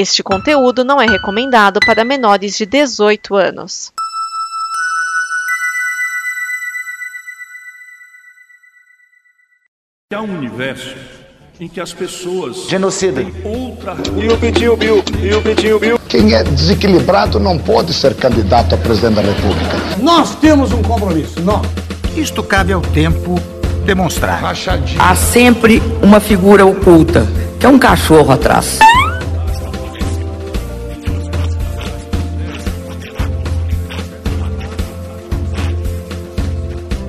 Este conteúdo não é recomendado para menores de 18 anos. Há um universo em que as pessoas Genocida. outra E o Pitinho Bill? E o Pitinho Bill? Quem é desequilibrado não pode ser candidato a presidente da República. Nós temos um compromisso, nós. Isto cabe ao tempo demonstrar. Rachadinho. Há sempre uma figura oculta, que é um cachorro atrás.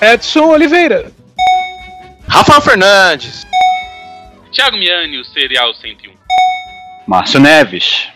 Edson Oliveira. Rafael Fernandes. Thiago Miani, o Serial 101. Márcio Neves.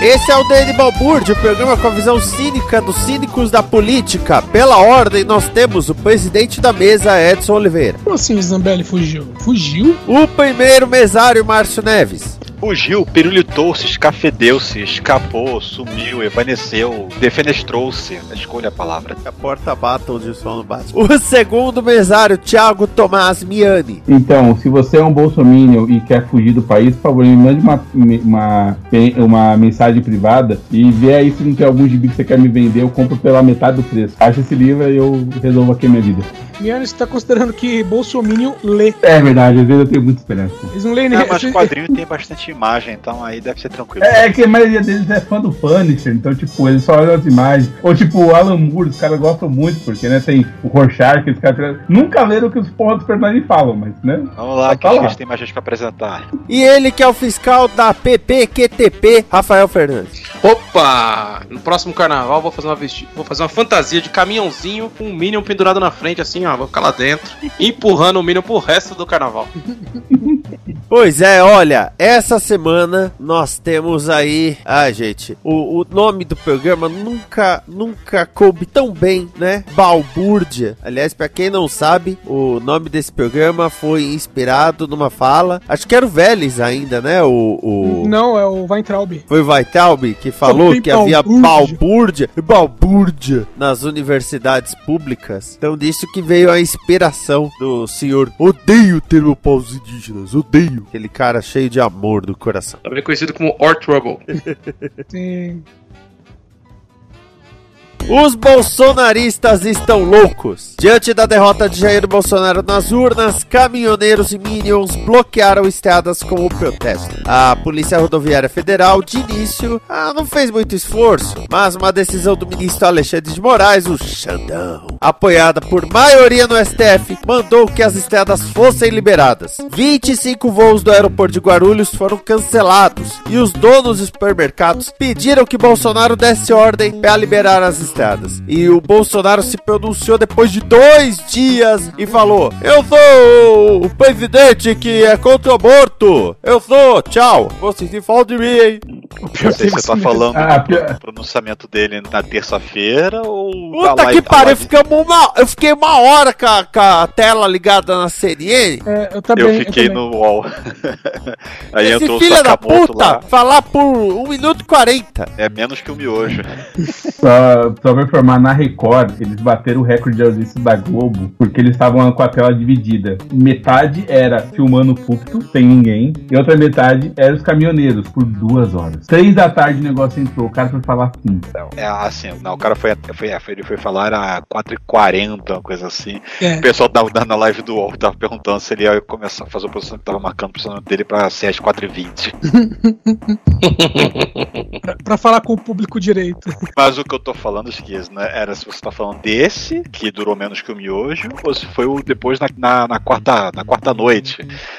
Esse é o DN Balbúrdia, o programa com a visão cínica dos cínicos da política. Pela ordem, nós temos o presidente da mesa, Edson Oliveira. Como assim o Zambelli fugiu? Fugiu? O primeiro mesário, Márcio Neves. Fugiu, pirulitou-se, escafedeu-se, escapou, sumiu, evaneceu, defenestrou-se. Escolha a palavra. A porta bata onde o sol não bate. O segundo mesário, Thiago Tomás Miani. Então, se você é um bolsominion e quer fugir do país, por favor, me mande uma, uma, uma mensagem privada e vê aí se não tem algum gibi que você quer me vender, eu compro pela metade do preço. Acha esse livro e eu resolvo aqui a minha vida. Miane, você tá considerando que Bolsominion lê. É verdade, às vezes eu tenho muita esperança. Eles não leem É, nem. mas o quadrinho tem bastante imagem, então aí deve ser tranquilo. É, é que a maioria deles é fã do Punisher, então, tipo, eles só olham as imagens. Ou, tipo, o Alan Moore, os caras gostam muito, porque, né, tem o Rorschach, os caras nunca leram o que os porra dos personagens falam, mas, né? Vamos lá, Só que tá a gente tem mais gente pra apresentar. E ele que é o fiscal da PPQTP, Rafael Fernandes. Opa! No próximo carnaval vou fazer uma vesti... vou fazer uma fantasia de caminhãozinho com um Minion pendurado na frente, assim, ó. Vou ficar lá dentro, empurrando o Minion pro resto do carnaval. Pois é, olha, essa semana nós temos aí. Ah, gente, o, o nome do programa nunca, nunca coube tão bem, né? Balbúrdia. Aliás, pra quem não sabe, o nome desse programa foi inspirado numa fala. Acho que era o Vélez ainda, né? O. o... Não, é o Weintraub. Foi o Weintraub que falou que havia balbúrdia. balbúrdia, balbúrdia nas universidades públicas. Então disso que veio a inspiração do senhor. Odeio o termo povos indígenas, odeio. Aquele cara cheio de amor do coração. Também conhecido como Or Trouble. Sim. Os bolsonaristas estão loucos. Diante da derrota de Jair Bolsonaro nas urnas, caminhoneiros e minions bloquearam estradas com o protesto. A Polícia Rodoviária Federal, de início, ah, não fez muito esforço, mas uma decisão do ministro Alexandre de Moraes, o Xandão, apoiada por maioria no STF, mandou que as estradas fossem liberadas. 25 voos do aeroporto de Guarulhos foram cancelados e os donos dos supermercados pediram que Bolsonaro desse ordem para liberar as estradas. E o Bolsonaro se pronunciou depois de dois dias e falou: Eu sou o presidente que é contra o aborto. Eu sou, tchau. Vocês se falam de mim, hein? Sei se você tá falando Ah, do pior- pronunciamento dele na terça-feira ou. Puta live- que pariu, live- ficamos uma, eu fiquei uma hora com a, com a tela ligada na CNN. É, eu também. Eu fiquei também. no UOL. Aí Esse entrou o filho da puta lá. falar por 1 minuto e 40. É menos que o miojo. Só, só pra informar, na Record, eles bateram o recorde de audiência da Globo porque eles estavam com a tela dividida. Metade era filmando o púlpito, sem ninguém, e outra metade era os caminhoneiros, por duas horas. Três da tarde o negócio entrou, o cara foi falar fim. É assim, não, o cara foi, foi, foi- ele foi falar era 4h40, uma coisa assim. É. O pessoal da, da- na live do UOL tava perguntando se ele ia começar a fazer o posicionamento que tava marcando o posicionamento dele pra ser às 4h20. Pra falar com o público direito. Mas o que eu tô falando, Esquias, né? Era se você tá falando desse, que durou menos que o miojo, ou se foi o depois na, na, na quarta, na quarta noite.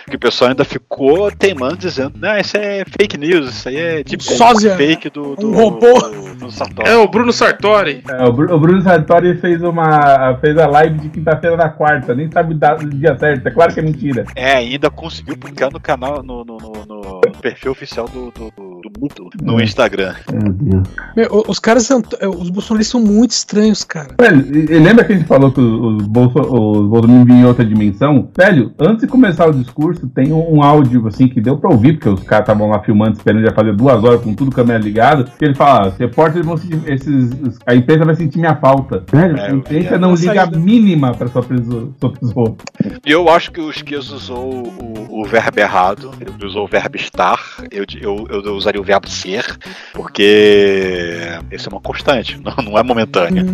Que o pessoal ainda ficou teimando, dizendo, não, isso é fake news, isso aí é tipo Sósia. um fake do, do, Um robô. do, do Sartori. É o Bruno Sartori. É, o, Bru- o Bruno Sartori fez uma fez a live de quinta-feira na quarta, nem sabe o dia certo, é claro que é mentira. É, ainda conseguiu publicar no canal, no, no, no- no perfil oficial do, do, do Mito, no Instagram. Meu os caras são. Os bolsonaristas são muito estranhos, cara. Velho, lembra que a gente falou que os, Bolso, os Bolsonaro vinham em outra dimensão? Velho, antes de começar o discurso, tem um, um áudio assim que deu pra ouvir, porque os caras estavam lá filmando, esperando já fazer duas horas com tudo câmera ligada. Que ele fala: ah, os repórteres vão sentir. Esses, a imprensa vai sentir minha falta. Velho, É, a imprensa não liga a mínima pra sua pessoa. E eu acho que o Esquias usou o, o verbo errado, ele usou o verbo estar, eu, eu, eu usaria o verbo ser, porque isso é uma constante, não, não é momentânea.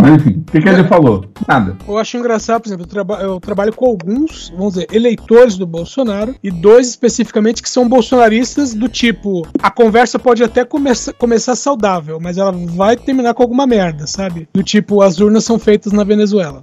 Mas enfim, o que, que ele falou? Nada. Eu acho engraçado, por exemplo, eu, traba- eu trabalho com alguns, vamos dizer, eleitores do Bolsonaro e dois especificamente que são bolsonaristas do tipo, a conversa pode até começa, começar saudável, mas ela vai terminar com alguma merda, sabe? Do tipo, as urnas são feitas na Venezuela.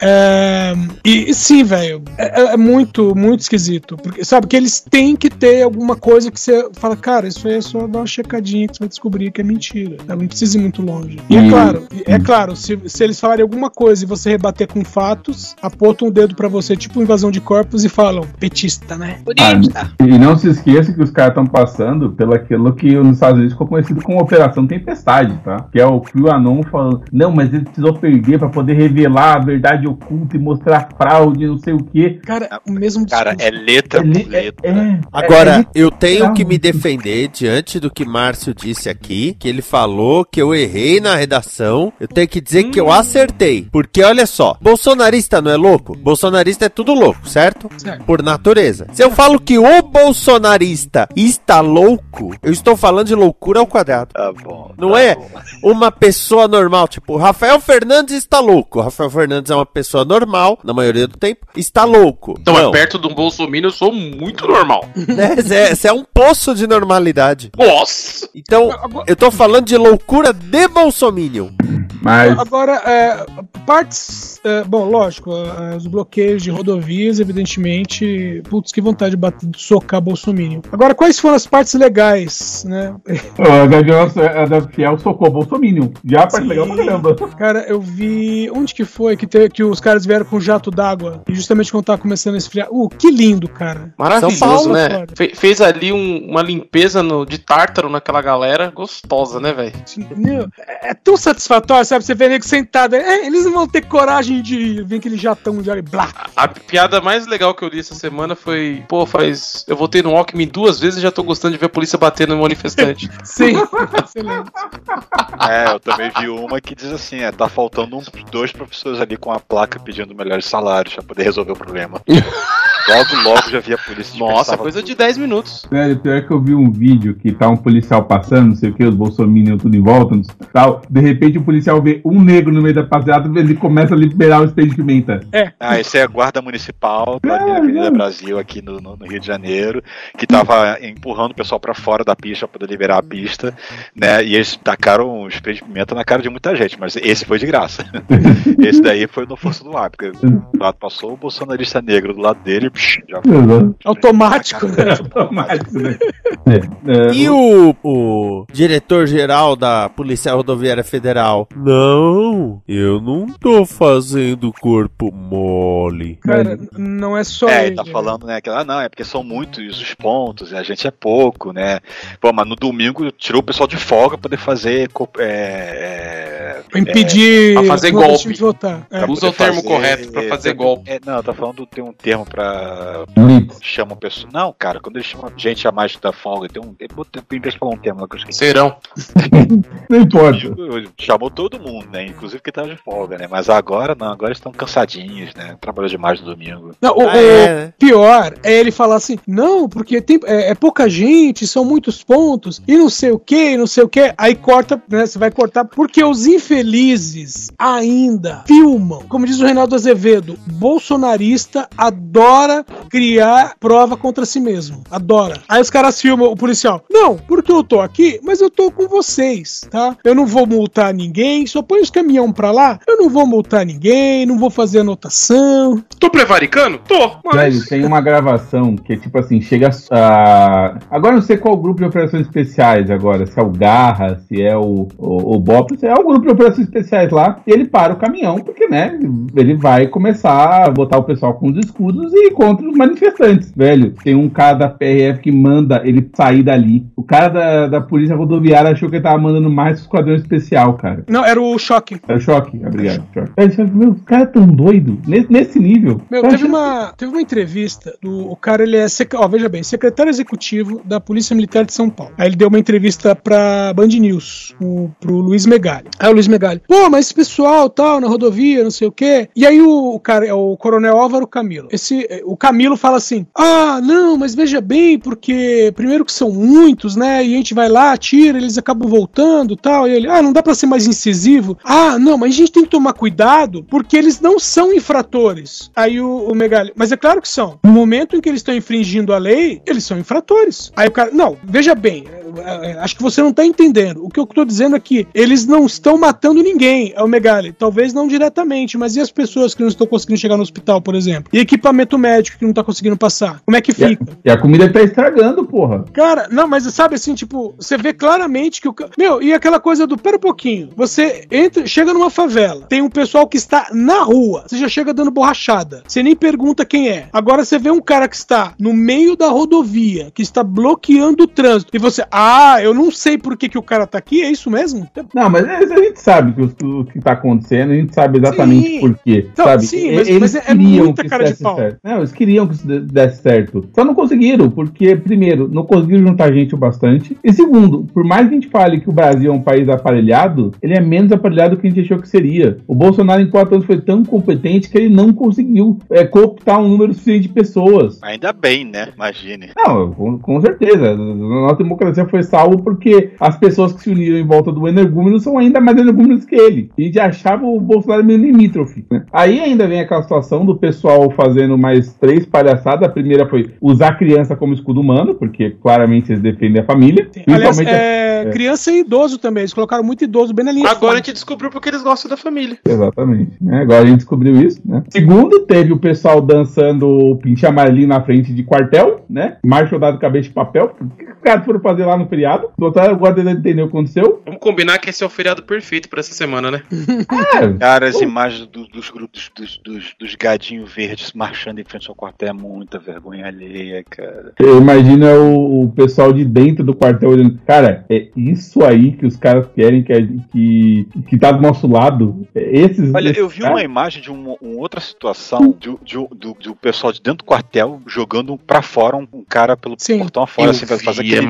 É, e, e sim, velho, é, é- é muito, muito esquisito. Porque, sabe, que eles têm que ter alguma coisa que você fala, cara, isso aí é só dar uma checadinha que você vai descobrir que é mentira. Não precisa ir muito longe. E é E- claro, é claro, se, se eles falarem alguma coisa e você rebater com fatos, apontam um dedo pra você, tipo invasão de corpos, e falam, petista, né? Ah, e não se esqueça que os caras estão passando pelo aquilo que nos Estados Unidos ficou conhecido como Operação Tempestade, tá? Que é o QAnon falando, não, mas ele precisou perder pra poder revelar a verdade oculta e mostrar fraude, não sei o quê. Cara, o mesmo Cara, é letra É por é- letra. é- Agora, é- eu tenho que me defender diante do que Márcio disse aqui, que ele falou que eu errei na redação. Eu tenho que dizer que eu acertei. Porque olha só, bolsonarista não é louco? Bolsonarista é tudo louco, certo? Certo. Por natureza. Se eu falo que o bolsonarista está louco, eu estou falando de loucura ao quadrado. Tá bom. Não tá é bom. uma pessoa normal, tipo, Rafael Fernandes está louco. Rafael Fernandes é uma pessoa normal, na maioria do tempo, está louco. Então, não, mas perto de um Bolsonaro eu sou muito normal. né? Zé, Você é um poço de normalidade. Nossa! Então, eu tô falando de loucura de Bolsominion. Mas Agora, é, partes. é, bom, lógico, é, os bloqueios de rodovias, evidentemente. Putz, que vontade de, bater, de socar Bolsonaro. Agora, quais foram as partes legais, né? a da Fiel socou Bolsominion. Já a parte legal pra caramba. Cara, eu vi. Onde que foi que, teve, que os caras vieram com jato d'água? E justamente quando tava começando a esfriar. Uh, que lindo, cara. Maravilhoso, São Paulo, né? Fe- fez ali um- uma limpeza no- de tártaro naquela galera gostosa, né, velho? É é tão satisfatório, sabe? Você vê nego sentado. É, eles não vão ter coragem de vir aquele jatão de ar e blá. A piada mais legal que eu li essa semana foi, pô, faz. Eu voltei no Alckmin duas vezes e já tô gostando de ver a polícia batendo no manifestante. Sim, excelente. É, eu também vi uma que diz assim: é, tá faltando uns dois professores ali com a placa pedindo melhores salários pra poder resolver o problema. logo, logo já vi a polícia. Nossa, coisa de 10 minutos. Velho, pior que eu vi um vídeo que tá um policial passando, não sei o que, os bolsominions tudo em volta, não sei, tal. De repente o policial vê um negro no meio da passeada e ele começa a liberar o spray de pimenta. É. Ah, esse é a Guarda Municipal da Avenida Brasil, aqui no, no- no Rio de Janeiro, que tava empurrando o pessoal pra fora da pista pra poder liberar a pista, né? E eles tacaram um spray de pimenta na cara de muita gente, mas esse foi de graça. esse daí foi no Força do Ar, porque o lado passou o bolsonarista negro do lado dele, já Automático, né? Automático, né? E o, o diretor-geral da Polícia Rodoviária Federal? Não, eu não tô fazendo corpo mole. Cara, não é só É, ele. tá falando, né, que ah, não, é porque são muitos os pontos, e a gente é pouco, né? Pô, mas no domingo tirou o pessoal de folga pra poder fazer. É, é, Impedir Pra fazer golpe. de votar. É. pra Usa o termo correto pra fazer golpe. É, não, tá falando, tem um termo pra. Blitz. Chamam pessoa. Não, cara, quando eles chamam gente a mais da folga, tem um. Tem que falar um lá que eu esqueci. Serão. Não importa. Chamou todo mundo, né? Inclusive que tava de folga, né? Mas agora não, agora estão cansadinhos, né? Trabalhou demais no domingo. Não, o, Ah, o é, né? pior é ele falar assim, não, porque tem, é, é pouca gente, são muitos pontos, e não sei o que, e não sei o que. Aí corta, né? Você vai cortar, porque os infelizes ainda filmam. Como diz o Reinaldo Azevedo, bolsonarista adora criar prova contra si mesmo. Adora. Aí os caras filmam o policial, não, porque eu tô aqui, mas eu tô com vocês, tá? Eu não vou multar ninguém, só põe os caminhão pra lá, eu não vou multar ninguém, não vou fazer anotação. Tô prevaricando? Tô, mas... Velho, tem uma gravação que é tipo assim, chega a... Agora eu não sei qual grupo de operações especiais agora, se é o Garra, se é o, o, o Bop, se é o grupo de operações especiais lá, e ele para o caminhão, porque, né, ele vai começar a botar o pessoal com os escudos e contra os manifestantes, velho. Tem um cara da PRF que manda ele sair dali. O cara da, da polícia rodoviária achou que ele tava mandando mais esquadrão especial, cara. Não, era o choque. Era o choque, obrigado. Choque. Meu, os caras tão doido nesse, nesse nível. Meu, teve uma, teve uma entrevista do o cara, ele é, ó, veja bem, secretário executivo da Polícia Militar de São Paulo. Aí ele deu uma entrevista pra Band News, o, pro Luiz Megali. Aí o Luiz Megali, pô, mas esse pessoal tal, na rodovia, não sei o quê. E aí o, o cara, o coronel Álvaro Camilo. Esse, o Camilo fala assim: ah, não, mas veja bem, porque primeiro que são muitos, né? E a gente vai lá, tira, eles acabam voltando tal. E ele, ah, não dá pra ser mais incisivo. Ah, não, mas a gente tem que tomar cuidado porque eles não são infratores. Aí o, o Megali, mas é claro que são. No momento em que eles estão infringindo a lei, eles são infratores. Aí o cara, não, veja bem, acho que você não tá entendendo. O que eu tô dizendo aqui, eles não estão matando ninguém, é o Megali. Talvez não diretamente, mas e as pessoas que não estão conseguindo chegar no hospital, por exemplo? E equipamento médico que não tá conseguindo passar? Como é que fica? E a, e a comida tá estragando, porra. Cara, não, mas sabe assim, tipo, você vê claramente que o. Meu, e aquela coisa do. Pera um pouquinho. Você entra, chega numa favela, tem um pessoal que está na rua, você já chega dando borrachada. Você nem pergunta quem é. Agora você vê um cara que está no meio da rodovia, que está bloqueando o trânsito, e você. Ah, eu não sei por que, que o cara tá aqui, é isso mesmo? Não, mas a gente sabe que o, o que tá acontecendo, a gente sabe exatamente Sim. por quê. Não, sabe? sim, mas- eles mas é- é queriam muita que cara de desse pau. certo. Não, eles queriam que isso de- desse certo. Só não conseguiram, porque, primeiro, não conseguiram juntar gente o bastante. E segundo, por mais que a gente fale que o Brasil é um país aparelhado, ele é menos aparelhado do que a gente achou que seria. O Bolsonaro, em quatro anos, foi tão competente que ele não conseguiu é, cooptar um número suficiente de pessoas. Ainda bem, né? Imagine. Não, com, com certeza. A nossa democracia foi salvo porque as pessoas que se uniram em volta do energúmeno são ainda mais energúmenos que ele. A gente achava o Bolsonaro meio limítrofe. né? Aí ainda vem aquela situação do pessoal fazendo mais três palhaçadas. A primeira foi usar a criança como escudo humano, porque claramente eles defendem a família. Aliás, Principalmente a- é, criança e idoso também. Eles colocaram muito idoso bem na linha. de Agora a gente descobriu porque eles gostam da família. Exatamente. né? Agora a gente descobriu isso, né? Segundo, teve o pessoal dançando o pinche amarelinho na frente de quartel, né? Marcha soldado cabeça de papel. O que os caras foram fazer lá no feriado? Agora tentando entender o que aconteceu. Vamos combinar que esse é o feriado perfeito pra essa semana, né? Cara, as imagens do- dos grupos dos, dos, dos gadinhos verdes marchando em frente ao quartel é muita vergonha alheia, cara. Eu imagino o, o pessoal de dentro do quartel olhando. Cara, é isso aí que os caras querem que, que, que tá do nosso lado. É Esses. Olha, esses eu vi caras- uma imagem de uma, uma outra situação de, de, do, do pessoal de dentro do quartel jogando pra fora um, um cara pelo portão fora, Eu assim, pra fazer é aquele.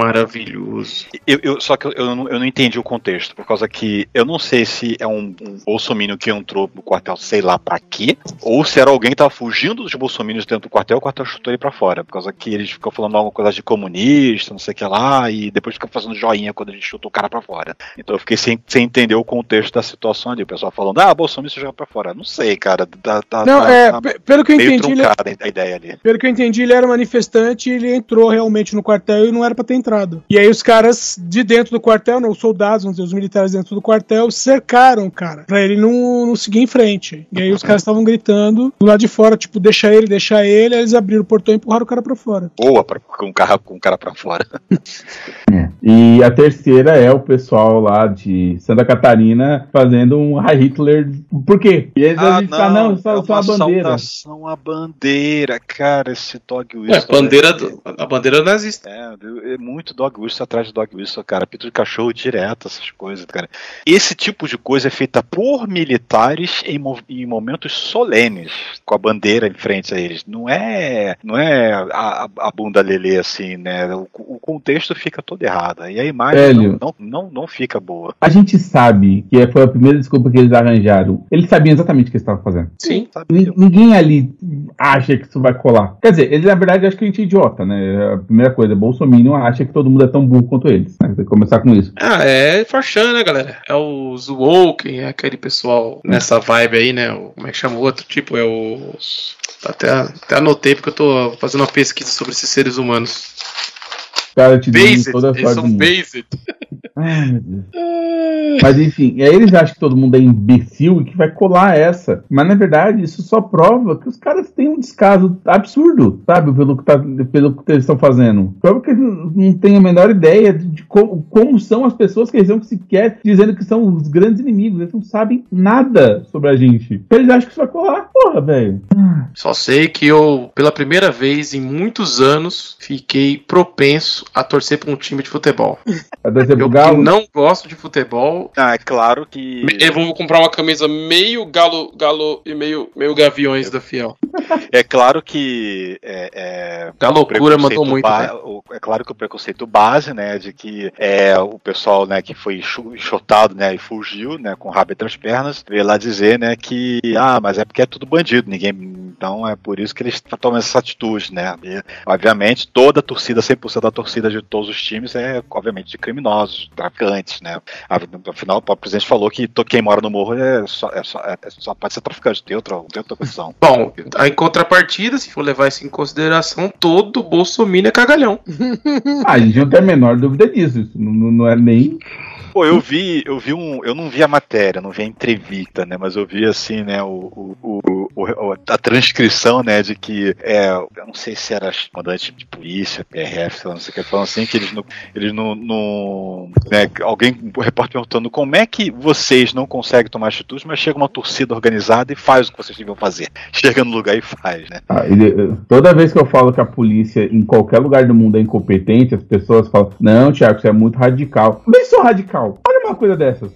Maravilhoso. Eu, eu- só que eu, eu não, eu não entendi o contexto, por causa que eu não sei se é um, um bolsominion que entrou no quartel, sei lá pra quê, ou se era alguém que tava fugindo dos bolsominions dentro do quartel, o quartel chutou ele pra fora, por causa que eles ficam falando alguma coisa de comunista, não sei o que lá, e depois ficam fazendo joinha quando a gente chutou o cara pra fora. Então eu fiquei sem, sem entender o contexto da situação ali, o pessoal falando, ah, bolsominion joga pra fora. Não sei, cara, tá, tá, Não, tá- é, tá pe- pelo que eu entendi, ele- truncada a ideia ali. Pelo que eu entendi, ele era manifestante e ele entrou realmente no quartel e não era pra ter entrado. E aí os caras de dentro do quartel, né, os soldados, vamos dizer, os militares dentro do quartel, cercaram o cara, pra ele não, não seguir em frente. E aí os caras estavam gritando do lado de fora, tipo, deixa ele, deixa ele, aí eles abriram o portão e empurraram o cara pra fora. Boa pra, com, o cara, com o cara pra fora. E a terceira é o pessoal lá de Santa Catarina fazendo um High Hitler. Por quê? E eles a gente fala, não, só, é só a uma bandeira. saudação à bandeira, cara, esse dog É, whistle. bandeira do- a bandeira nazista. É, é muito dog whistle atrás de dog whistle, cara. Pito de cachorro direto, essas coisas, cara. Esse tipo de coisa é feita por militares em, em momentos solenes, com a bandeira em frente a eles. Não é, não é a, a- bunda lelê assim, né? O, o contexto fica todo errado. E a imagem Velho. não, não, não, não fica boa. A gente sabe que foi a primeira desculpa que eles arranjaram. Eles sabiam exatamente o que eles estavam fazendo. Sim. Ni- Ninguém ali acha que isso vai colar. Quer dizer, eles na verdade acham que a gente é idiota, né? A primeira coisa, Bolsonaro acha que todo mundo é tão burro quanto eles. Né? Tem que começar com isso. Ah, é Forchan, né, galera? É os Woken, é aquele pessoal nessa vibe aí, né? Como é que chama o outro? Tipo, é os. Até, até anotei porque eu tô fazendo uma pesquisa sobre esses seres humanos. Caras te Based, toda a eles são based. Ai. Mas enfim, aí eles acham que todo mundo é imbecil e que vai colar essa. Mas na verdade, isso só prova que os caras têm um descaso absurdo, sabe? Pelo que, tá, pelo que eles estão fazendo. Prova que eles não não têm a menor ideia de, como, como são as pessoas que eles estão sequer dizendo que são os grandes inimigos. Eles não sabem nada sobre a gente. Eles acham que isso vai colar. Porra, velho. Só sei que eu, pela primeira vez em muitos anos, fiquei propenso a torcer pra um time de futebol. A pro Eu Galo? não gosto de futebol. Ah, é claro que. Eu vou comprar uma camisa meio galo, galo e meio, meio gaviões da Fiel. É claro que. É, é, o loucura mandou muito, ba- né? o- É claro que o preconceito base, né, de que é o pessoal, né, que foi enxotado, né, e fugiu, né, com o rabo entre as pernas, veio lá dizer, né, que ah, mas é porque é tudo bandido, ninguém. Então é por isso que eles tomam essa atitude, né? E, obviamente, toda a torcida, 100% da torcida de todos os times é, obviamente, de criminosos, traficantes, né? Afinal, o presidente falou que quem mora no morro é só, é só, é só pode ser traficante, tem outra, tem outra condição. Bom, em contrapartida, se for levar isso em consideração, todo Bolsonaro é cagalhão. Ah, a gente não tem a menor dúvida disso. Isso não, não- não é nem. Pô, eu vi, eu vi um. Eu não vi a matéria, não vi a entrevista, né? Mas eu vi assim, né, o, o, o- o- a transcrição, né, de que é, eu não sei se era comandante de polícia, PRF, sei lá, não sei o que, falando assim, que eles não. Eles não. não né, alguém, o repórter perguntando como é que vocês não conseguem tomar atitudes, mas chega uma torcida organizada e faz o que vocês deviam fazer. Chega no lugar e faz, né? Ah, ele- toda vez que eu falo que a polícia em qualquer lugar do mundo é incompetente, as pessoas falam: Não, Thiago, isso é muito radical. Nem sou radical. Olha uma coisa dessas.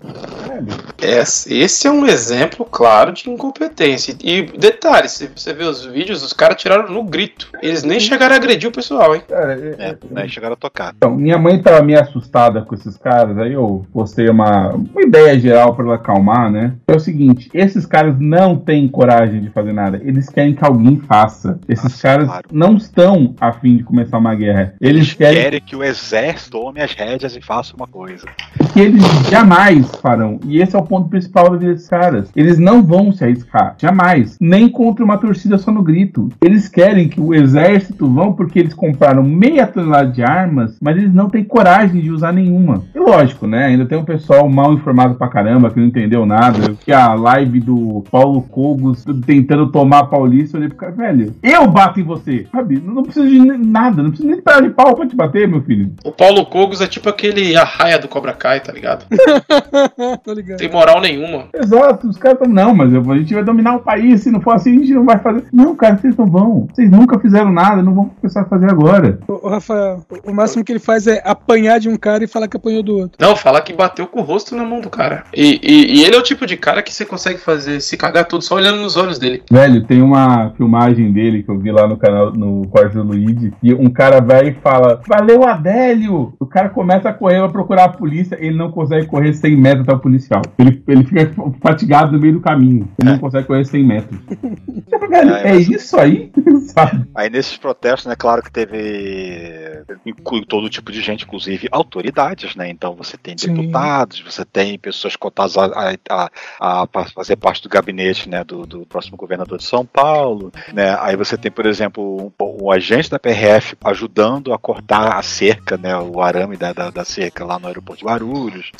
Esse esse é um exemplo claro de incompetência. E detalhe, se você ver os vídeos, os caras tiraram no grito. Eles nem chegaram a agredir o pessoal, hein? É, né, chegaram a tocar. Então, minha mãe tava meio assustada com esses caras, aí eu postei uma, uma ideia geral pra ela acalmar, né? É o seguinte: esses caras não têm coragem de fazer nada. Eles querem que alguém faça. Esses caras não estão a fim de começar uma guerra. Eles querem Querem que o exército tome as rédeas e faça uma coisa. que eles jamais farão. E esse é o ponto principal da vida desses caras. Eles não vão se arriscar, jamais. Nem contra uma torcida só no grito. Eles querem que o exército vão porque eles compraram meia tonelada de armas, mas eles não têm coragem de usar nenhuma. E lógico, né? Ainda tem um pessoal mal informado pra caramba, que não entendeu nada. Que a live do Paulo Cogos tentando tomar a Paulista, eu olhei pro cara, velho, eu bato em você, sabe? Não preciso de nada, não preciso nem de pedaço de pau pra te bater, meu filho. O Paulo Cogos é tipo aquele arraia do Cobra Kai, tá ligado? Ligado. Tem moral nenhuma. Exato, os caras estão, não, mas a gente vai dominar o país, se não for assim, a gente não vai fazer. Não, cara, vocês não vão. Vocês nunca fizeram nada, não vão começar a fazer agora. O, o Rafael, o máximo que ele faz é apanhar de um cara e falar que apanhou do outro. Não, fala que bateu com o rosto na mão do cara. E, e- e ele é o tipo de cara que você consegue fazer se cagar tudo só olhando nos olhos dele. Velho, tem uma filmagem dele que eu vi lá no canal, no quarto do Luigi, e um cara vai e fala: Valeu, Adélio! O cara começa a correr, vai procurar a polícia, ele não consegue correr 100 metros até o Ele, ele fica fatigado no meio do caminho. Ele não consegue correr 100 metros. É, é mas- isso aí? Aí nesses protestos, né, claro que teve todo tipo de gente, inclusive autoridades, né? Então você tem Sim. deputados, você tem pessoas cotadas a, a, a- a fazer parte do gabinete, né, do, do próximo governador de São Paulo, né? Aí você tem, por exemplo, um, um agente da PRF ajudando a cortar a cerca, né, o arame da, da, da cerca lá no aeroporto de Guarulhos.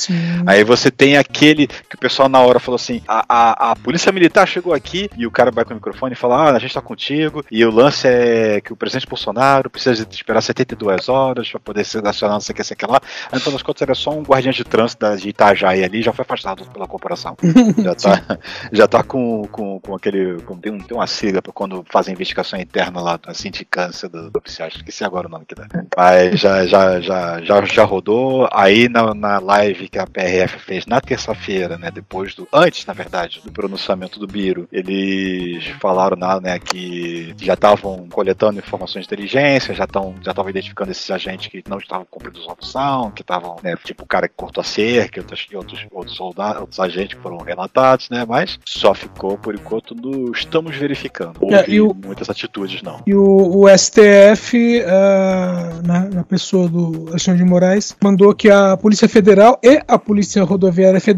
Aí você tem aquele que o pessoal na hora falou assim: a, a, a polícia militar chegou aqui e o cara vai com o microfone e fala: Ah, a gente tá contigo. E o lance é que o presidente Bolsonaro precisa esperar 72 horas para poder ser nacional, não sei o que, sei o que lá. Então, nas contas, era só um guardião de trânsito de Itajaí ali, já foi afastado pela corporação. já tá, já tá com, com, com aquele. Com, tem, um, tem uma sigla pra quando fazem investigação interna lá, a sindicância do, do oficial, esqueci agora o nome que dá. Mas já, já, já, já, já rodou. Aí na, na live que a PRF fez na terça-feira, né? Depois do. Antes, na verdade, do pronunciamento do Biro, eles falaram nada, né? Que já estavam coletando informações de inteligência, já estão já estavam identificando esses agentes que não estavam cumprindo sua função, que estavam, né? Tipo o cara que cortou a cerca, outros, outros, outros soldados, outros agentes que foram relatados, né? Mas só ficou por enquanto no estamos verificando. Houve É, e o- muitas atitudes, não. E o, o STF, ah, na, na pessoa do Alexandre de Moraes, mandou que a Polícia Federal e a Polícia Rodoviária Federal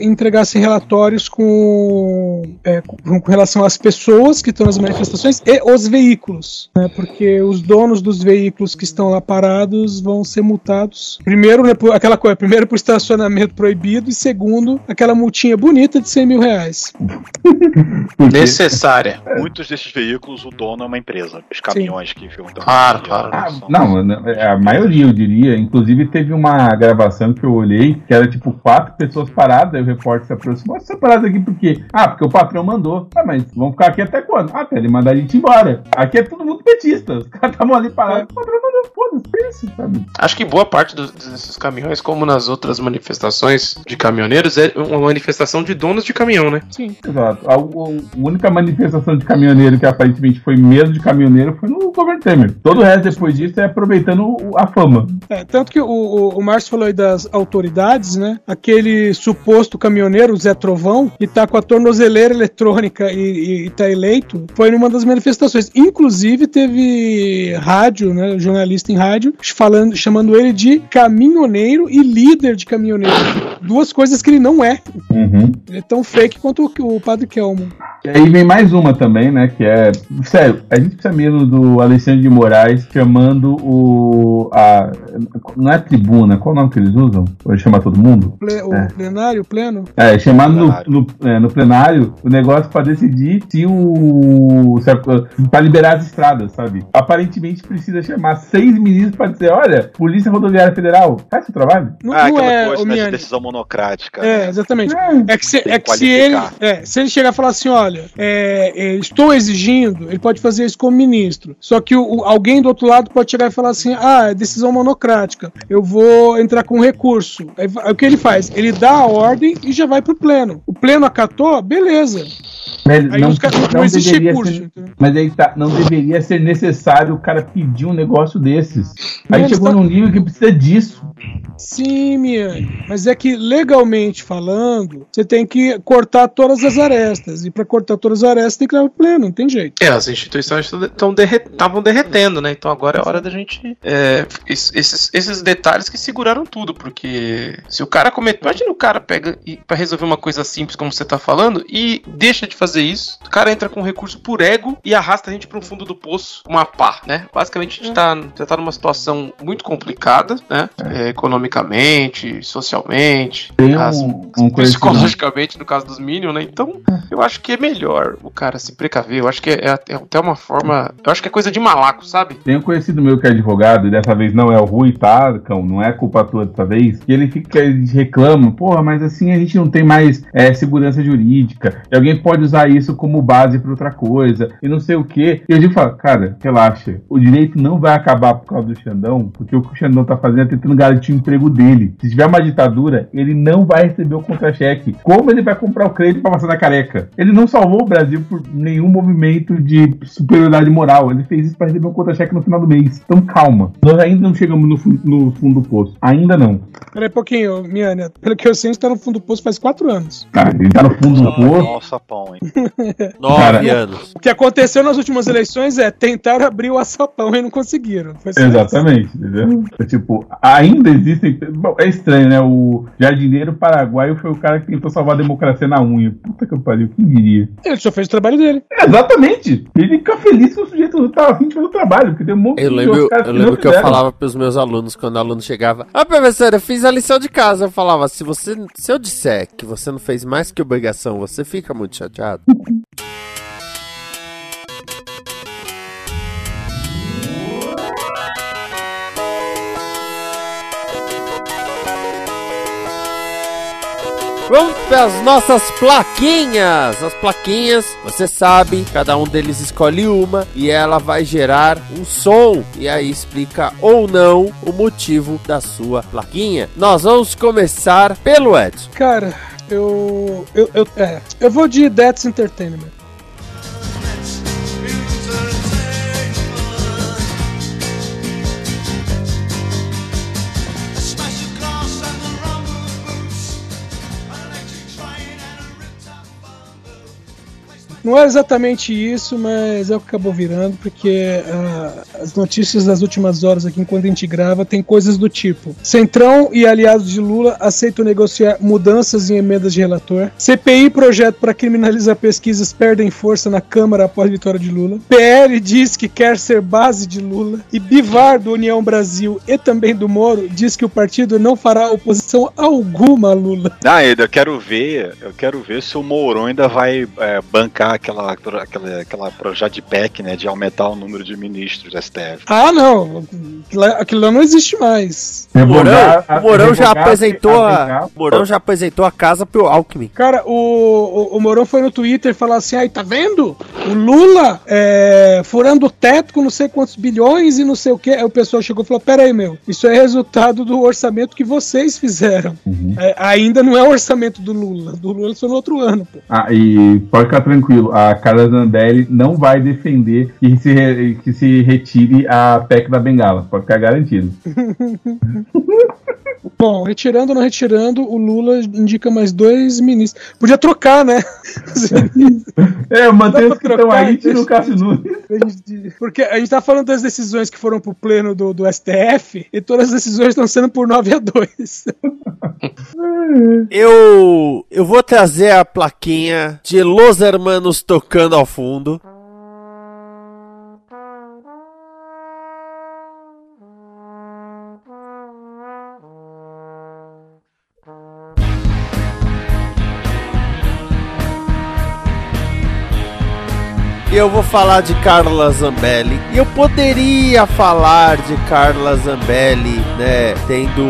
entregassem relatórios com, é, com, com relação às pessoas que estão nas manifestações e os veículos, né, porque os donos dos veículos que estão lá parados vão ser multados. Primeiro, né, por, aquela coisa, primeiro por estacionamento proibido e segundo, aquela multinha bonita de 100 mil reais. Necessária. Muitos desses veículos, o dono é uma empresa. Os caminhões que ficam então. Claro, claro. Ah, não, a maioria eu diria. Inclusive teve uma gravação que eu olhei que era tipo quatro pessoas paradas. Aí o repórter se aproximou. Você parado aqui por quê? Ah, porque o patrão mandou. Ah, mas vamos ficar aqui até quando? Ah, até ele mandar a gente embora. Aqui é todo mundo petista. Os caras estavam ali parados. O patrão mandou, foda-se, pensa, sabe? Acho que boa parte dos- desses caminhões, como nas outras manifestações de caminhoneiros, é uma manifestação de donos de caminhão, né? Sim. Exato. A, a única manifestação de caminhoneiro que aparentemente foi mesmo de caminhoneiro foi no governo Temer. Todo o resto depois disso é aproveitando a fama. É, tanto que o, o, o Márcio falou aí das autoridades, né? Aquele suposto caminhoneiro, Zé Trovão, que tá com a tornozeleira eletrônica e, e, tá eleito, foi numa das manifestações. Inclusive, teve rádio, né? Jornalista em rádio, falando, chamando ele de caminhoneiro e líder de caminhoneiro. Duas coisas que ele não é. Uhum. Ele é tão fake quanto o, o Padre Kelmo. E aí vem mais uma também, né? Que é. Sério, a gente precisa mesmo do Alexandre de Moraes chamando o. A, não é tribuna, qual o nome que eles usam? Ou ele chama todo mundo? Ple- o É. plenário, o pleno. É, chamando no, no, é, no plenário o negócio pra decidir se o. Se a, pra liberar as estradas, sabe? Aparentemente precisa chamar seis ministros pra dizer: olha, Polícia Rodoviária Federal, faz seu trabalho. Não, Ah, não aquela é, coisa ô, né, decisão monocrática. É, exatamente. É que, se, é que se, ele, é, se ele chegar e falar assim, olha, é, é, estou exigindo, ele pode fazer isso como ministro. Só que o, o- alguém do outro lado pode chegar e falar assim, ah, é decisão monocrática, eu vou entrar com recurso. Aí, o que ele faz? Ele dá a ordem e já vai pro pleno. O pleno acatou, beleza. Mas Aí os caras- não existe deveria recurso, ser- mas aí tá, não deveria ser necessário o cara pedir um negócio desses. Aí chegou tá- num nível que precisa disso. Sim, Miane, mas é que legalmente falando, você tem que cortar todas as arestas. E para cortar todas as arestas tem que levar pro pleno, não tem jeito. É, as instituições estavam derretendo, né? Então agora é hora da gente. é, es- esses, esses detalhes que seguraram tudo, porque se o cara comete. Imagina o cara pega e para resolver uma coisa simples, como você tá falando, e deixa de fazer isso. O cara entra com recurso por ego e arrasta a gente para um fundo do poço, uma pá, né? Basicamente a gente tá, já tá numa situação muito complicada, né? É, economicamente, socialmente, um- as- um psicologicamente, no caso dos Minions, né? Então, eu acho que é melhor o cara se precaver. Eu acho que é, é até uma forma. Eu acho que é coisa de malaco, sabe? Tem um conhecido meu que é advogado, e dessa vez não é o Rui Tarcão, não é culpa tua dessa vez, que ele fica, ele reclama, porra, mas assim a gente não tem mais é, segurança jurídica, e alguém pode usar isso como base pra outra coisa, e não sei o que. E eu digo, cara, relaxa, o direito não vai acabar por causa do Xandão, porque o que o Xandão tá fazendo é tentando garantir o emprego dele. Se tiver uma ditadura, ele não vai receber o contra-cheque. Como ele vai comprar o crédito pra passar na careca? Ele não salvou o Brasil por nenhum movimento de superioridade moral. Ele fez isso pra receber um contra-cheque no final do mês. Então calma. Nós ainda não chegamos no, fu- no fundo do poço. Ainda não. Peraí um pouquinho, Miane. Pelo que eu sei, gente tá no fundo do poço faz quatro anos. Cara, ele tá no fundo do poço. Nossa, pão, hein? Nove Cara, anos. O que aconteceu nas últimas eleições é tentar abrir o açapão e não conseguiram. Foi só isso. Exatamente, entendeu? É, tipo, ainda existem. Bom, é estranho, né? O jardineiro paraguaio foi o cara que tentou salvar a democracia na unha. Puta que pariu, quem diria? Ele só fez o trabalho dele. Exatamente! Ele fica feliz que o sujeito não tava afim de fazer o trabalho, porque tem um monte Eu de lembro, eu não lembro que eu fizeram. falava pros meus alunos quando o aluno chegava: Ah, professor, eu fiz a lição de casa. Eu falava: se, você, se eu disser que você não fez mais que obrigação, você fica muito chateado. Vamos para as nossas plaquinhas. As plaquinhas, você sabe, cada um deles escolhe uma e ela vai gerar um som e aí explica ou não o motivo da sua plaquinha. Nós vamos começar pelo Edson. Cara, eu. Eu, eu, é, eu vou de Death's Entertainment. Não é exatamente isso, mas é o que acabou virando, porque ah, as notícias das últimas horas aqui, enquanto a gente grava, tem coisas do tipo: Centrão e aliados de Lula aceitam negociar mudanças em emendas de relator. CPI projeto para criminalizar pesquisas perdem força na Câmara após vitória de Lula. PL diz que quer ser base de Lula. E Bivar do União Brasil e também do Moro diz que o partido não fará oposição alguma a Lula. Ah, Eda, eu quero ver, eu quero ver se o Mourão ainda vai é, bancar aquela, aquela, aquela projeto de PEC, né, de aumentar o número de ministros do STF. Ah, não. Aquilo lá- não existe mais. O Mourão, Revogar- o Mourão já apresentou a, o Mourão já apresentou a casa pro Alckmin. Cara, o, o, o Mourão foi no Twitter falar assim: ai, tá vendo? O Lula é, furando o teto com não sei quantos bilhões e não sei o que. Aí o pessoal chegou e falou: pera aí, meu, isso é resultado do orçamento que vocês fizeram. É, ainda não é o orçamento do Lula. Do Lula foi no outro ano, pô. Ah, e pode ficar tranquilo, a Carla Zambelli não vai defender que se, re- que se retire a PEC da Bengala, pode ficar garantido. Bom, retirando ou não retirando, o Lula indica mais dois ministros. Podia trocar, né? É, mantém Dá os que pra estão trocar, aí, tira o Cássio Nunes. Porque a gente tá falando das decisões que foram pro pleno do, do STF e todas as decisões estão sendo por 9 a 2. Eu eu vou trazer a plaquinha de Los Hermanos tocando ao fundo. Eu vou falar de Carla Zambelli. E eu poderia falar de Carla Zambelli, né, tendo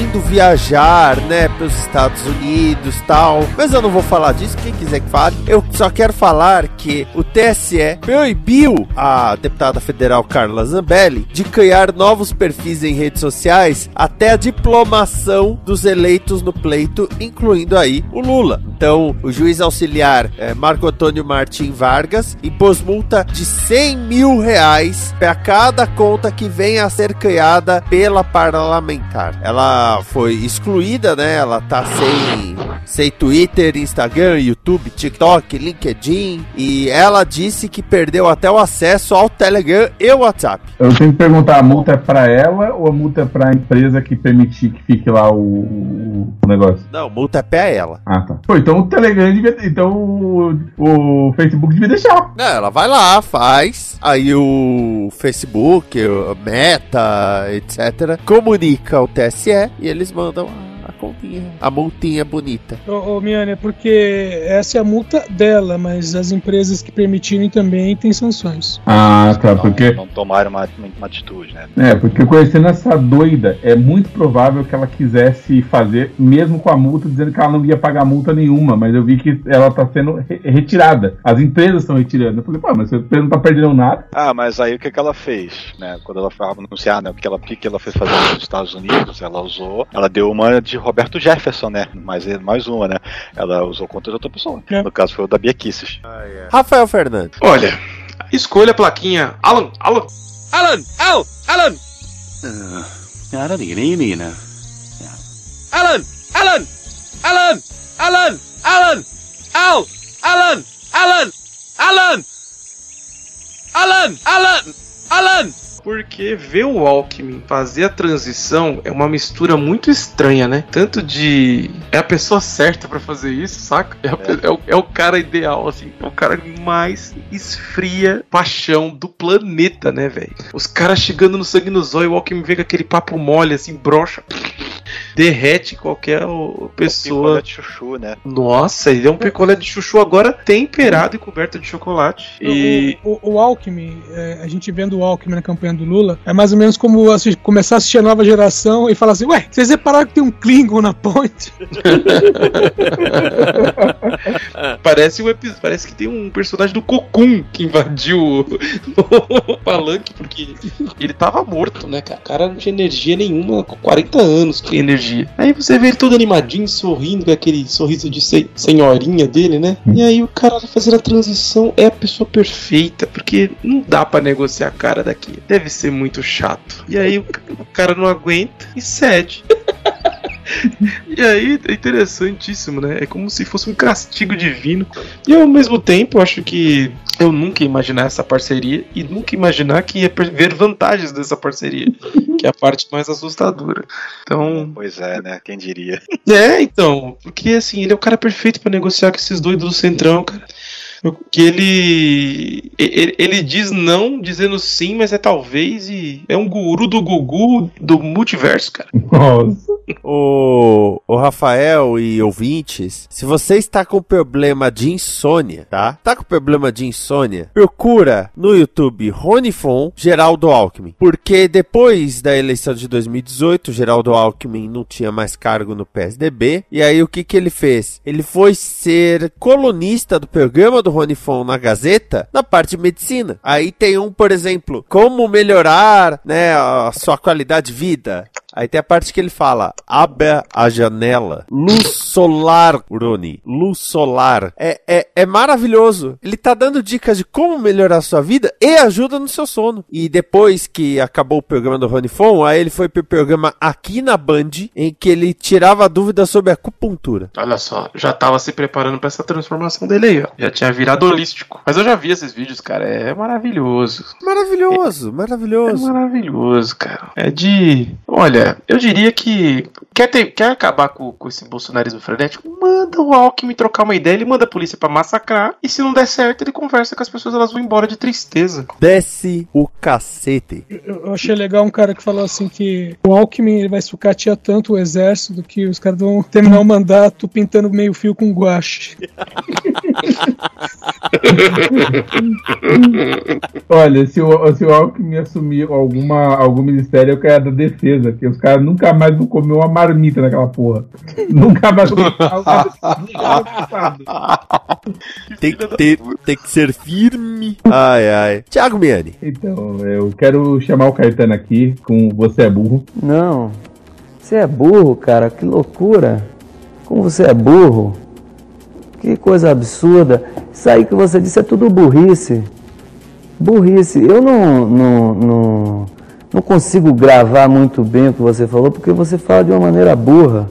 indo viajar, né, para os Estados Unidos, tal. Mas eu não vou falar disso, quem quiser que fale. Eu só quero falar que o TSE proibiu a deputada federal Carla Zambelli de criar novos perfis em redes sociais até a diplomação dos eleitos no pleito, incluindo aí o Lula. Então, o juiz auxiliar eh, Marco Antônio Martim Vargas impôs multa de 100 mil reais para cada conta que venha a ser criada pela parlamentar. Ela foi excluída, né? Ela tá sem, sem Twitter, Instagram, YouTube, TikTok, LinkedIn. E ela disse que perdeu até o acesso ao Telegram e o WhatsApp. Eu tenho que perguntar, a multa é pra ela ou a multa é pra empresa que permitir que fique lá o, o, o negócio? Não, multa é pra ela. Ah, tá. Pô, então o Telegram devia. Então o, o Facebook devia deixar. Não, ela vai lá, faz. Aí o Facebook, o Meta, etc., comunica ao TSE e eles mandam a, a continha, a multinha bonita. Ô, ô Miane, é porque essa é a multa dela, mas as empresas que permitirem também têm sanções. Ah, tá. Não, Porque. não tomaram uma, uma atitude, né? É, porque conhecendo essa doida, é muito provável que ela quisesse fazer, mesmo com a multa, dizendo que ela não ia pagar multa nenhuma, mas eu vi que ela tá sendo re- retirada. As empresas estão retirando. Eu falei, pô, mas você não tá perdendo nada. Ah, mas aí o que, que ela fez, né? Quando ela foi anunciar, né? O que ela, o que, que ela fez fazer nos Estados Unidos, ela usou, ela deu uma de Roberto Jefferson, né? Mais, mais uma, né? Ela usou contra outra pessoa. No caso foi o da Bia Kisses. Rafael Fernandes. Olha, escolha a plaquinha. Alan, Alan, Alan, Al, Alan, I don't think a Alan, Alan, Alan, Alan, Alan, Al, Alan, Alan, Alan, Alan, Alan, Alan. Porque ver o Alckmin fazer a transição é uma mistura muito estranha, né? Tanto de. É a pessoa certa pra fazer isso, saca? É, a pe- é o, é o cara ideal, assim. É o cara que mais esfria paixão do planeta, né, velho? Os caras chegando no sangue no zóio, o Alckmin vem com aquele papo mole, assim, brocha. Derrete qualquer ô, pessoa. Picolé de chuchu, né? Nossa, ele é um picolé de chuchu agora temperado e coberto de chocolate. E. O, o, o Alckmin, é, a gente vendo o Alckmin na campanha do Lula, é mais ou menos como começar a assistir a nova geração e falar assim: Ué, vocês repararam que tem um Klingon na ponte? Parece, epi- parece que tem um personagem do Cocoon que invadiu o, o palanque, porque ele tava morto, né, cara? O cara não tinha energia nenhuma, com 40 anos que energia. Aí você vê ele todo animadinho, sorrindo, com aquele sorriso de se- senhorinha dele, né? E aí o cara fazendo a transição é a pessoa perfeita, porque não dá pra negociar a cara daqui. Deve ser muito chato. E aí o, ca- o cara não aguenta e cede. E aí é interessantíssimo, né? É como se fosse um castigo divino. E ao mesmo tempo, eu acho que eu nunca ia imaginar essa parceria e nunca ia imaginar que ia ver vantagens dessa parceria, que é a parte mais assustadora. Então, Pois é, né? Quem diria? é, então, porque assim, ele é o cara perfeito pra negociar com esses doidos do Centrão, cara. Que ele, ele. Ele diz não dizendo sim, mas é talvez e. É um guru do Gugu do multiverso, cara. Nossa. O, o Rafael e ouvintes, se você está com problema de insônia, tá? Tá com problema de insônia? Procura no YouTube Ronifon Geraldo Alckmin. Porque depois da eleição de 2018, Geraldo Alckmin não tinha mais cargo no PSDB. E aí o que que ele fez? Ele foi ser colunista do programa do Ronifon na Gazeta, na parte de medicina. Aí tem um, por exemplo, como melhorar, né, a sua qualidade de vida. Aí tem a parte que ele fala: abra a janela. Luz solar, Rony. Luz solar. É, é, é maravilhoso. Ele tá dando dicas de como melhorar a sua vida e ajuda no seu sono. E depois que acabou o programa do Rony Fon, aí ele foi pro programa aqui na Band, em que ele tirava dúvidas sobre acupuntura. Olha só, já tava se preparando pra essa transformação dele aí, ó. Já tinha virado holístico. Mas eu já vi esses vídeos, cara. É maravilhoso. Maravilhoso, É maravilhoso. maravilhoso, cara. É de. Olha, eu diria que. Quer, ter, quer acabar com, com esse bolsonarismo frenético? Manda o Alckmin trocar uma ideia, ele manda a polícia pra massacrar. E se não der certo, ele conversa com as pessoas, elas vão embora de tristeza. Desce o cacete. Eu eu achei legal um cara que falou assim que o Alckmin ele vai sucatear tanto o exército que os caras vão terminar o mandato pintando meio fio com guache. Olha, se o, se o Alckmin assumir alguma, algum ministério, eu quero da defesa, porque os caras nunca mais vão comer uma marmita naquela porra. nunca mais vão Tem que, ter, tem que ser firme. Ai, ai. Thiago Miani. Então, eu quero chamar o Caetano aqui com Você é Burro. Não. Você é burro, cara. Que loucura. Como você é burro. Que coisa absurda. Isso aí que você disse é tudo burrice. Burrice. Eu não, não, não, não consigo gravar muito bem o que você falou porque você fala de uma maneira burra.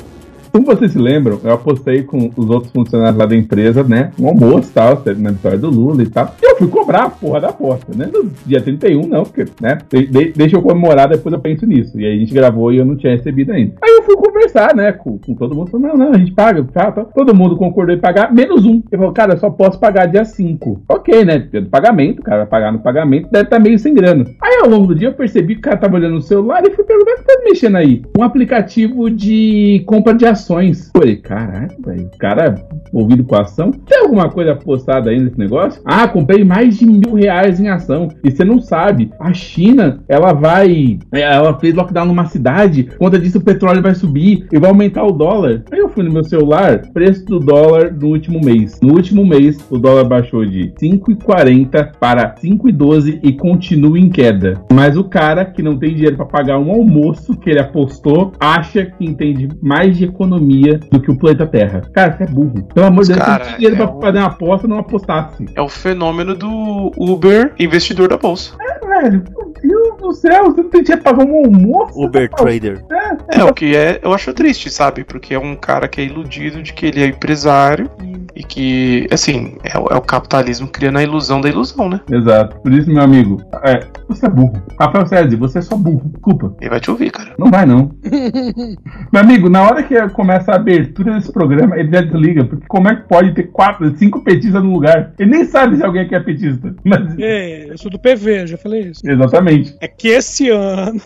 Como vocês se lembram, eu apostei com os outros funcionários lá da empresa, né? Um almoço e tal, na vitória do Lula e tal. E eu fui cobrar a porra da aposta, né? No dia 31, não, porque, né? De- de- deixa eu comemorar, depois eu penso nisso. E aí a gente gravou e eu não tinha recebido ainda. Aí eu fui conversar, né? Com, com todo mundo. Falei, não, não, a gente paga, tá, tá. Todo mundo concordou em pagar, menos um. Eu falei, cara, eu só posso pagar dia 5. Ok, né? Do pagamento, cara pagar no pagamento, deve estar meio sem grana. Aí ao longo do dia eu percebi que o cara tava olhando no celular e fui perguntar o que tá mexendo aí. Um aplicativo de compra de ações. Falei, caralho, velho, o cara envolvido com ação. Tem alguma coisa postada aí nesse negócio? Ah, comprei mais de mil reais em ação. E você não sabe, a China, ela vai. Ela fez lockdown numa cidade, conta disso o petróleo vai subir e vai aumentar o dólar. Aí eu fui no meu celular, preço do dólar no último mês. No último mês, o dólar baixou de 5,40 para 5,12 e continua em queda. Mas o cara que não tem dinheiro para pagar um almoço que ele apostou, acha que entende mais de economia do que o planeta Terra. Cara, você é burro. Pelo amor de Deus, Cara, tem dinheiro é pra um- fazer uma aposta, não apostasse. É o fenômeno do Uber investidor da bolsa. É, velho, Deus do céu, você não tem dinheiro pra pagar um almoço? Uber Trader. É, É, o que é, eu acho triste, sabe? Porque é um cara que é iludido de que ele é empresário e que, assim, é, o- é o capitalismo criando a ilusão da ilusão, né? Exato. Por isso, meu amigo, é, você é burro. Rafael César, você é só burro. Desculpa. Ele vai te ouvir, cara. Não vai, não. Meu amigo, na hora que começa a abertura desse programa, ele já desliga. Porque como é que pode ter quatro, cinco petistas no lugar? Ele nem sabe se alguém aqui é petista. Mas, É, eu sou do PV, eu já falei isso. exatamente. É que esse ano.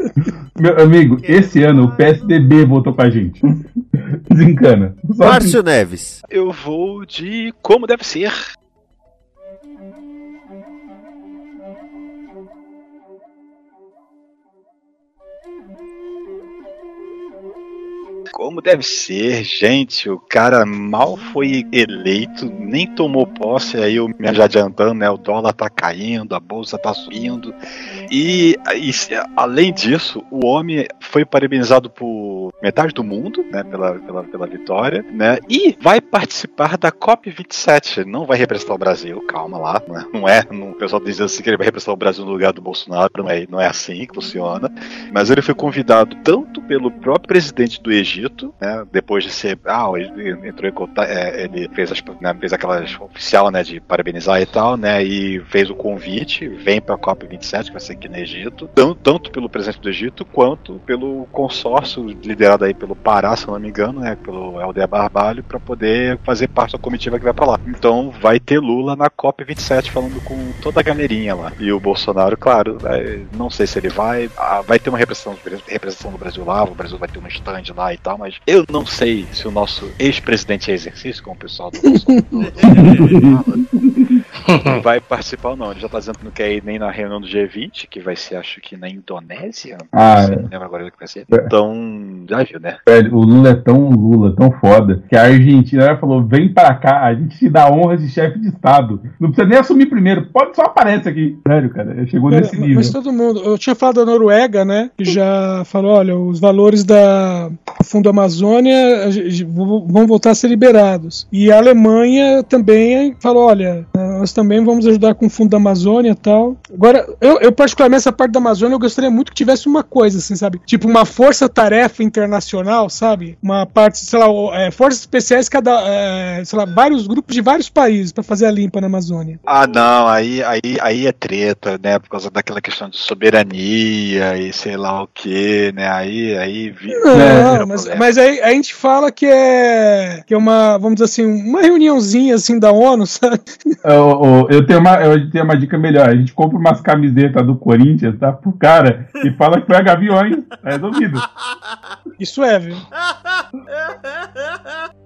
Meu amigo, esse ano o PSDB votou com a gente. Desencana. Só assim. Márcio Neves. Eu vou de como deve ser. Como deve ser, gente. O cara mal foi eleito, nem tomou posse. Aí eu me adiantando, né? O dólar tá caindo, a bolsa tá subindo. E, e além disso, o homem foi parabenizado por metade do mundo, né? Pela, pela, pela vitória, né? E vai participar da COP27. Não vai representar o Brasil, calma lá. Não é, não é não- o pessoal diz assim que ele vai representar o Brasil no lugar do Bolsonaro. Não é, não é assim que funciona. Mas ele foi convidado tanto pelo próprio presidente do Egito, né, depois de ser, ah, ele entrou em contato, é, ele fez, as, né, fez aquelas oficial, né, de parabenizar e tal, né, e fez o convite, vem para a COP 27 que vai ser aqui no Egito, tanto, pelo presidente do Egito quanto pelo consórcio liderado aí pelo Pará, se não me engano, né, pelo Helder Barbalho, para poder fazer parte da comitiva que vai para lá. Então vai ter Lula na COP 27 falando com toda a galerinha lá. E o Bolsonaro, claro, não sei se ele vai, ah, vai ter uma representação, representação do Brasil lá, o Brasil vai ter um stand lá e tal, mas eu não sei se o nosso ex-presidente é exercício, como o pessoal do Bolsonaro vai participar ou não. Ele já tá dizendo que não quer ir nem na reunião do G20, que vai ser, acho que na Indonésia. Ah, não sei, lembro agora que vai ser. Então, já viu, né? Velho, o Lula é tão Lula, tão foda, que a Argentina falou: vem pra cá, a gente te dá honra de chefe de Estado. Não precisa nem assumir primeiro, pode só aparece aqui. Sério, cara, chegou Cara, nesse nível. Mas todo mundo. Eu tinha falado da Noruega, né? Que já falou: olha, os valores da do Fundo Amazônia vão voltar a ser liberados. E a Alemanha também falou: olha, nós também vamos ajudar com o Fundo da Amazônia e tal. Agora, eu, eu particularmente, essa parte da Amazônia, eu gostaria muito que tivesse uma coisa, assim, sabe? Tipo, uma força-tarefa internacional, sabe? Uma parte, sei lá, é, forças especiais, cada, é, sei lá, vários grupos de vários países para fazer a limpa na Amazônia. Ah, não, aí, aí, aí é treta, né? Por causa daquela questão de soberania e sei lá o que, né? Aí, aí vi- Não, vira mas, mas aí a gente fala que é, que é uma, vamos dizer assim, uma reuniãozinha assim da ONU, sabe? Eu, eu- eu tenho uma, eu tenho uma dica melhor. A gente compra umas camisetas do Corinthians, tá? Pro cara e fala que foi a Gaviões. Tá resolvido. Isso é, viu?